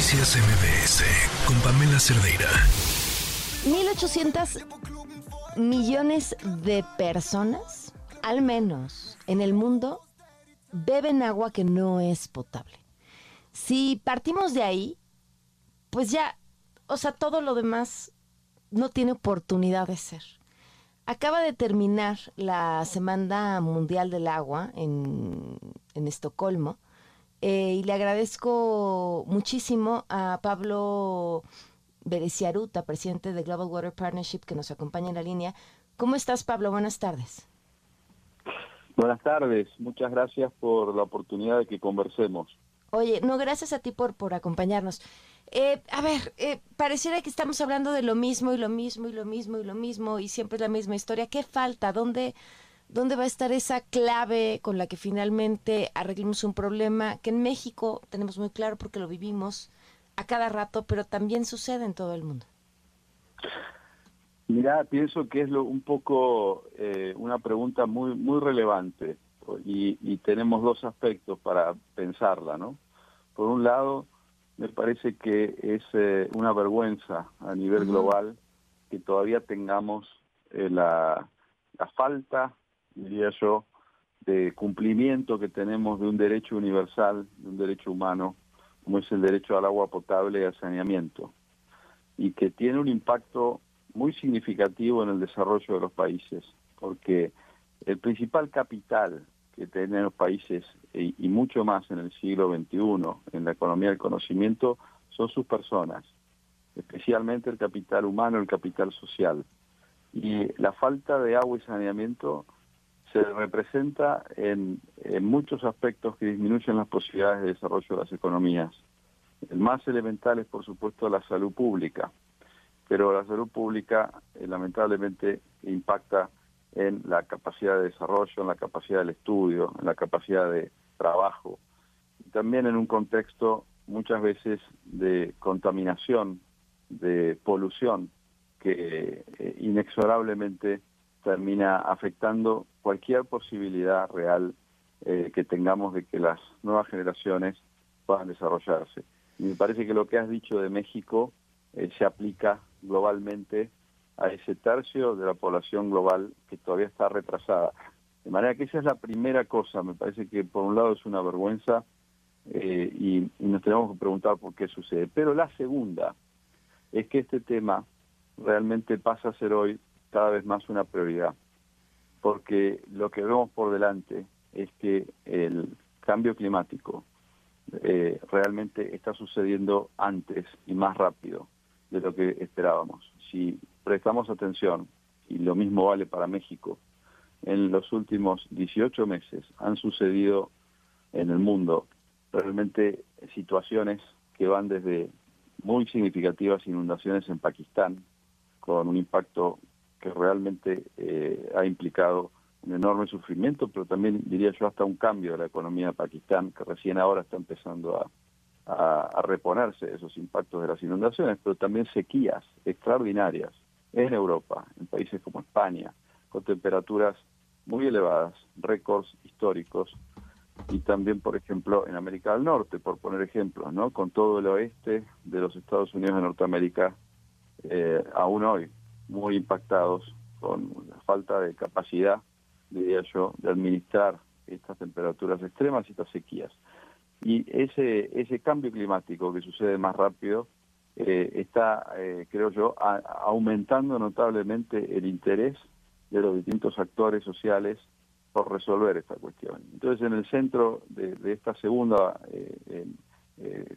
Noticias MBS con Pamela Cerdeira. 1.800 millones de personas, al menos en el mundo, beben agua que no es potable. Si partimos de ahí, pues ya, o sea, todo lo demás no tiene oportunidad de ser. Acaba de terminar la Semana Mundial del Agua en, en Estocolmo eh, y le agradezco muchísimo a Pablo Bereciaruta, presidente de Global Water Partnership, que nos acompaña en la línea. ¿Cómo estás, Pablo? Buenas tardes. Buenas tardes, muchas gracias por la oportunidad de que conversemos. Oye, no, gracias a ti por, por acompañarnos. Eh, a ver, eh, pareciera que estamos hablando de lo mismo y lo mismo y lo mismo y lo mismo y siempre es la misma historia. ¿Qué falta? ¿Dónde, ¿Dónde va a estar esa clave con la que finalmente arreglemos un problema que en México tenemos muy claro porque lo vivimos a cada rato, pero también sucede en todo el mundo? Mira, pienso que es lo, un poco eh, una pregunta muy muy relevante y, y, tenemos dos aspectos para pensarla, ¿no? Por un lado, me parece que es eh, una vergüenza a nivel global que todavía tengamos eh, la, la falta diría yo, de cumplimiento que tenemos de un derecho universal, de un derecho humano, como es el derecho al agua potable y al saneamiento, y que tiene un impacto muy significativo en el desarrollo de los países, porque el principal capital que tienen los países, y, y mucho más en el siglo XXI, en la economía del conocimiento, son sus personas, especialmente el capital humano, el capital social. Y la falta de agua y saneamiento se representa en, muchos aspectos que disminuyen las posibilidades de desarrollo de las economías. El más elemental es, por supuesto, la salud pública, pero la salud pública eh, lamentablemente impacta en la capacidad de desarrollo, en la capacidad del estudio, en la capacidad de trabajo, y también en un contexto muchas veces de contaminación, de polución, que eh, inexorablemente termina afectando cualquier posibilidad real eh, que tengamos de que las nuevas generaciones puedan desarrollarse. Y me parece que lo que has dicho de México eh, se aplica globalmente a ese tercio de la población global que todavía está retrasada. De manera que esa es la primera cosa, me parece que por un lado es una vergüenza eh, y, y nos tenemos que preguntar por qué sucede. Pero la segunda es que este tema realmente pasa a ser hoy cada vez más una prioridad, porque lo que vemos por delante es que el cambio climático eh, realmente está sucediendo antes y más rápido de lo que esperábamos. Si prestamos atención, y lo mismo vale para México, en los últimos 18 meses han sucedido en el mundo realmente situaciones que van desde muy significativas inundaciones en Pakistán, con un impacto que realmente eh, ha implicado un enorme sufrimiento, pero también diría yo hasta un cambio de la economía de Pakistán, que recién ahora está empezando a, reponerse de esos impactos de las inundaciones, pero también sequías extraordinarias en Europa, en países como España, con temperaturas muy elevadas, récords históricos, y también, por ejemplo, en América del Norte, por poner ejemplos, ¿no? Con todo el oeste de los Estados Unidos de Norteamérica, eh, aún hoy, muy impactados con la falta de capacidad, diría yo, de administrar estas temperaturas extremas y estas sequías. Y ese, ese cambio climático que sucede más rápido eh, está, eh, creo yo, aumentando notablemente el interés de los distintos actores sociales por resolver esta cuestión. Entonces, en el centro de, esta segunda eh,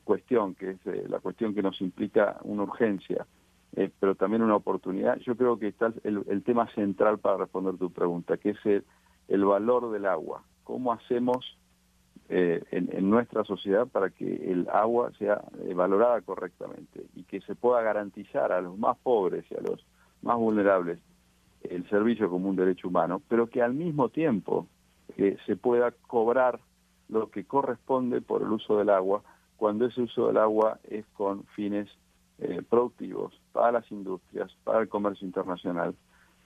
cuestión, que es la cuestión que nos implica una urgencia, eh, pero también una oportunidad. Yo creo que está el, tema central para responder tu pregunta, que es el, valor del agua. ¿Cómo hacemos eh, en, nuestra sociedad para que el agua sea eh, valorada correctamente y que se pueda garantizar a los más pobres y a los más vulnerables el servicio como un derecho humano, pero que al mismo tiempo se pueda cobrar lo que corresponde por el uso del agua cuando ese uso del agua es con fines eh, productivos para las industrias, para el comercio internacional,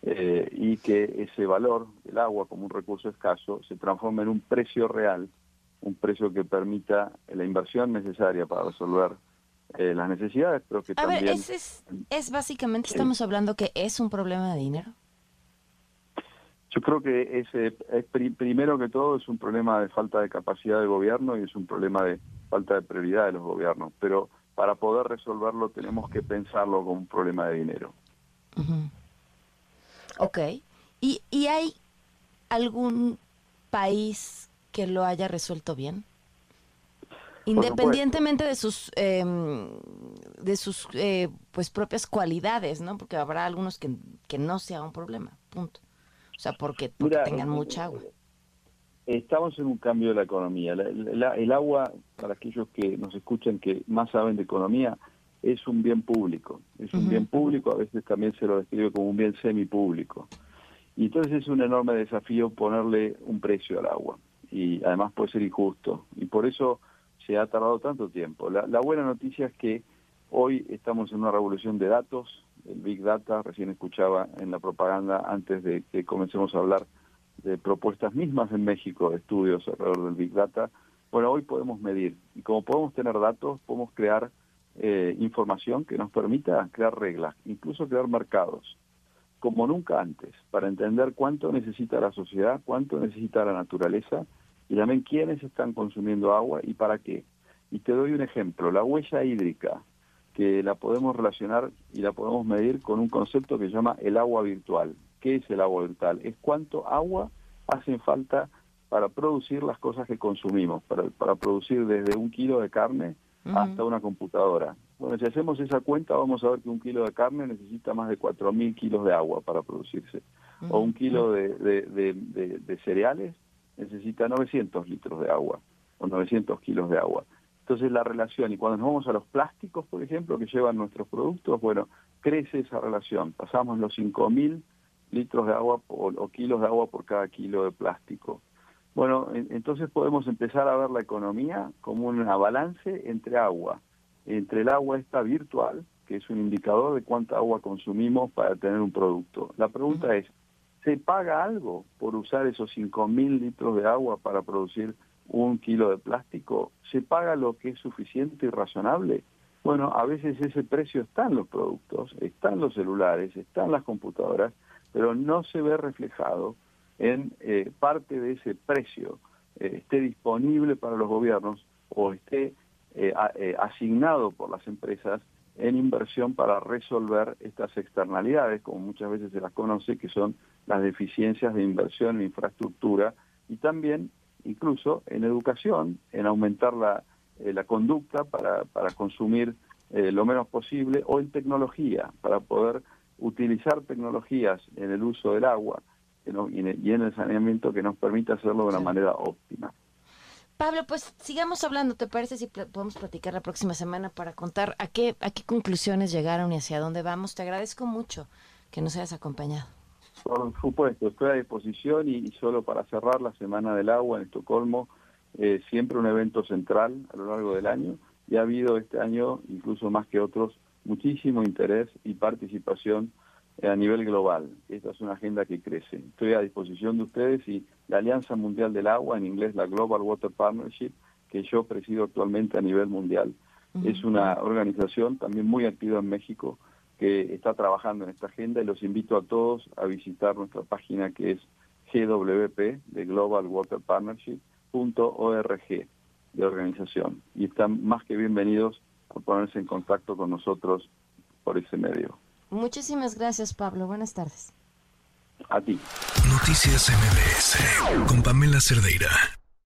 eh, y que ese valor del agua como un recurso escaso se transforme en un precio real, un precio que permita la inversión necesaria para resolver eh, las necesidades, pero que A también... ver, es, es, es básicamente, estamos hablando que es un problema de dinero. Yo creo que ese, es pri- primero que todo es un problema de falta de capacidad del gobierno y es un problema de falta de prioridad de los gobiernos, pero para poder resolverlo tenemos que pensarlo como un problema de dinero. Ujú. Ok. ¿Y, ¿Y hay algún país que lo haya resuelto bien? Independientemente de sus em, de sus eh, pues propias cualidades, ¿no? Porque habrá algunos que, que no sea un problema, punto. O sea, porque, porque Mira, tengan eh, mucha agua. Estamos en un cambio de la economía. La- la- el agua, para aquellos que nos escuchan que más saben de economía, es un bien público. Es un bien público, a veces también se lo describe como un bien semipúblico. Y entonces es un enorme desafío ponerle un precio al agua. Y además puede ser injusto. Y por eso se ha tardado tanto tiempo. La, la buena noticia es que hoy estamos en una revolución de datos, el Big Data, recién escuchaba en la propaganda antes de que comencemos a hablar de propuestas mismas en México, de estudios alrededor del Big Data. Bueno, hoy podemos medir y como podemos tener datos, podemos crear eh, información que nos permita crear reglas, incluso crear mercados, como nunca antes, para entender cuánto necesita la sociedad, cuánto necesita la naturaleza y también quiénes están consumiendo agua y para qué. Y te doy un ejemplo, la huella hídrica, que la podemos relacionar y la podemos medir con un concepto que se llama el agua virtual. ¿Qué es el agua virtual? Es cuánto agua hacen falta para producir las cosas que consumimos, para, para producir desde un kilo de carne hasta una computadora. Bueno, si hacemos esa cuenta vamos a ver que un kilo de carne necesita más de 4.000 kilos de agua para producirse. O un kilo de, de- de- de- de cereales necesita 900 litros de agua o 900 kilos de agua. Entonces la relación, y cuando nos vamos a los plásticos, por ejemplo, que llevan nuestros productos, bueno, crece esa relación. Pasamos los 5.000 litros de agua o kilos de agua por cada kilo de plástico. Bueno, en- entonces podemos empezar a ver la economía como una balance entre agua, entre el agua esta virtual, que es un indicador de cuánta agua consumimos para tener un producto. La pregunta es, ¿se paga algo por usar esos 5.000 litros de agua para producir un kilo de plástico? ¿Se paga lo que es suficiente y razonable? Bueno, a veces ese precio está en los productos, está en los celulares, está en las computadoras, pero no se ve reflejado en eh, parte de ese precio eh, esté disponible para los gobiernos o esté eh, eh, asignado por las empresas en inversión para resolver estas externalidades, como muchas veces se las conoce, que son las deficiencias de inversión en infraestructura y también incluso en educación, en aumentar la, eh, la conducta para, para consumir eh, lo menos posible, o en tecnología, para poder utilizar tecnologías en el uso del agua y en el- saneamiento que nos permita hacerlo de una manera óptima. Pablo, pues sigamos hablando, ¿te parece si pl- podemos platicar la próxima semana para contar a qué, a qué conclusiones llegaron y hacia dónde vamos? Te agradezco mucho que nos hayas acompañado. Por supuesto, estoy a disposición y, y solo para cerrar la Semana del Agua en Estocolmo, eh, siempre un evento central a lo largo del año y ha habido este año, incluso más que otros, muchísimo interés y participación eh, a nivel global. Esta es una agenda que crece. Estoy a disposición de ustedes y la Alianza Mundial del Agua, en inglés la Global Water Partnership, que yo presido actualmente a nivel mundial, es una organización también muy activa en México que está trabajando en esta agenda y los invito a todos a visitar nuestra página que es GWP de Global Water Partnership punto org de organización y están más que bienvenidos ponerse en contacto con nosotros por ese medio. Muchísimas gracias, Pablo. Buenas tardes. A ti. Noticias MBS con Pamela Cerdeira.